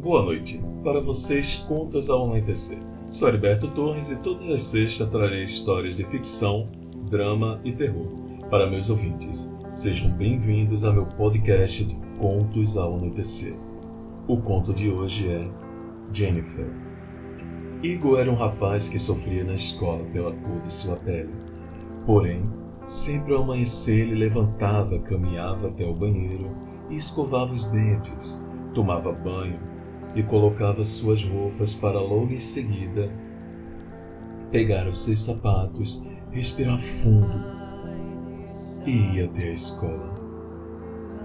Boa noite. Para vocês, contos ao anoitecer. Sou Heriberto Torres e todas as sextas trarei histórias de ficção, drama e terror para meus ouvintes. Sejam bem-vindos ao meu podcast de Contos ao Anoitecer. O conto de hoje é Jennifer. Igor era um rapaz que sofria na escola pela cor de sua pele. Porém, sempre ao amanhecer ele levantava, caminhava até o banheiro e escovava os dentes, tomava banho e colocava suas roupas para logo em seguida pegar os seus sapatos, respirar fundo e ir até a escola.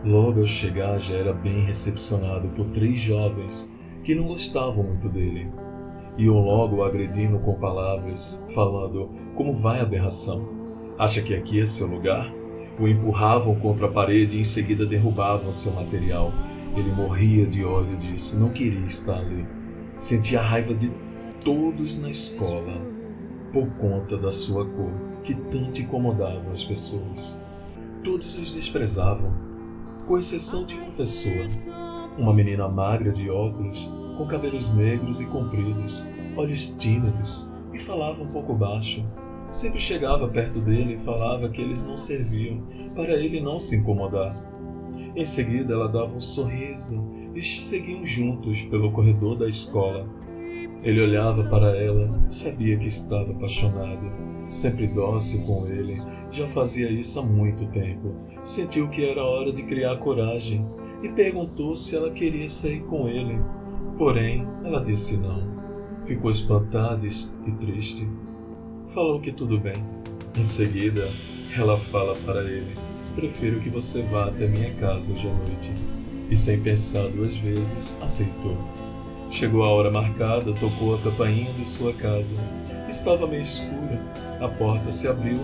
Logo ao chegar já era bem recepcionado por três jovens que não gostavam muito dele. Iam logo agredindo com palavras, falando como vai a aberração. Acha que aqui é seu lugar? O empurravam contra a parede e em seguida derrubavam seu material. Ele morria de ódio disso, não queria estar ali. Sentia a raiva de todos na escola por conta da sua cor, que tanto incomodava as pessoas. Todos os desprezavam, com exceção de uma pessoa, uma menina magra de óculos, com cabelos negros e compridos, olhos tímidos e falava um pouco baixo. Sempre chegava perto dele e falava que eles não serviam para ele não se incomodar. Em seguida, ela dava um sorriso e seguiam juntos pelo corredor da escola. Ele olhava para ela sabia que estava apaixonado. Sempre dócil com ele, já fazia isso há muito tempo. Sentiu que era hora de criar coragem e perguntou se ela queria sair com ele. Porém, ela disse não. Ficou espantada e triste. Falou que tudo bem. Em seguida, ela fala para ele: Prefiro que você vá até minha casa hoje à noite. E sem pensar duas vezes, aceitou. Chegou a hora marcada, tocou a campainha de sua casa. Estava meio escura. A porta se abriu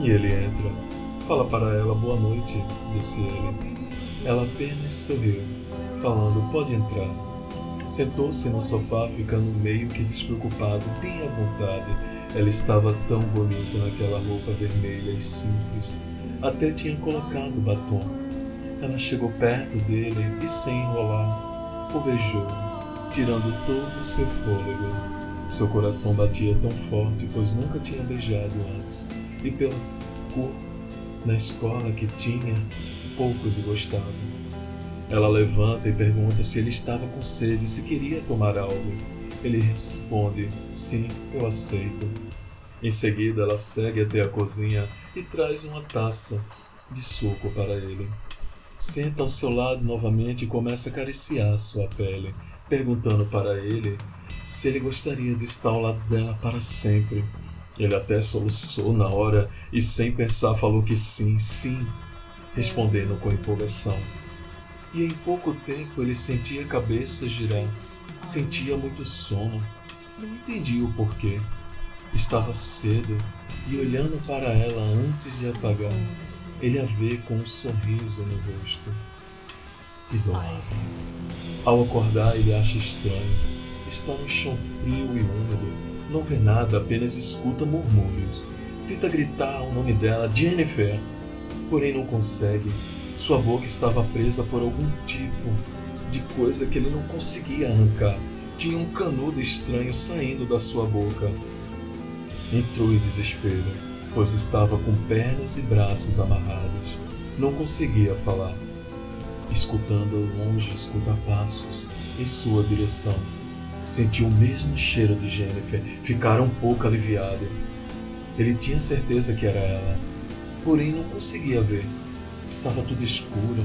e ele entra. Fala para ela boa noite, disse ele. Ela apenas sorriu, falando: Pode entrar. Sentou-se no sofá, ficando meio que despreocupado, bem à vontade. Ela estava tão bonita naquela roupa vermelha e simples. Até tinha colocado batom. Ela chegou perto dele e, sem enrolar, o beijou, tirando todo o seu fôlego. Seu coração batia tão forte, pois nunca tinha beijado antes, e pela cor na escola que tinha, poucos gostavam. Ela levanta e pergunta se ele estava com sede, se queria tomar algo. Ele responde: Sim, eu aceito. Em seguida, ela segue até a cozinha e traz uma taça de suco para ele. Senta ao seu lado novamente e começa a acariciar sua pele, perguntando para ele se ele gostaria de estar ao lado dela para sempre. Ele até soluçou na hora e, sem pensar, falou que sim, sim, respondendo com empolgação e em pouco tempo ele sentia a cabeça girar, sentia muito sono. Não entendia o porquê. Estava cedo e olhando para ela antes de apagar, ele a vê com um sorriso no rosto. E dorme. Ao acordar, ele acha estranho. Está no chão frio e úmido. Não vê nada, apenas escuta murmúrios. Tenta gritar o nome dela, Jennifer, porém não consegue sua boca estava presa por algum tipo de coisa que ele não conseguia arrancar. Tinha um canudo estranho saindo da sua boca. Entrou em desespero, pois estava com pernas e braços amarrados. Não conseguia falar. Escutando ao longe, escuta passos em sua direção. Sentiu o mesmo cheiro de Jennifer, ficara um pouco aliviado. Ele tinha certeza que era ela, porém não conseguia ver. Estava tudo escuro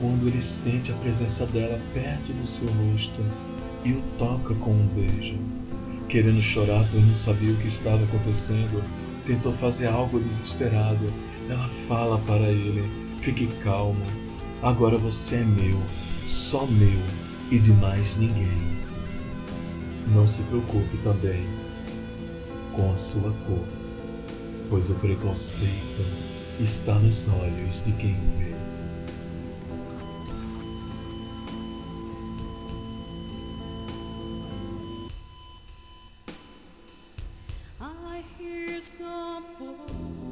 quando ele sente a presença dela perto do seu rosto e o toca com um beijo. Querendo chorar, pois não sabia o que estava acontecendo, tentou fazer algo desesperado. Ela fala para ele: Fique calmo, agora você é meu, só meu e de mais ninguém. Não se preocupe também com a sua cor, pois o preconceito está nos olhos de quem vê. I hear some voice.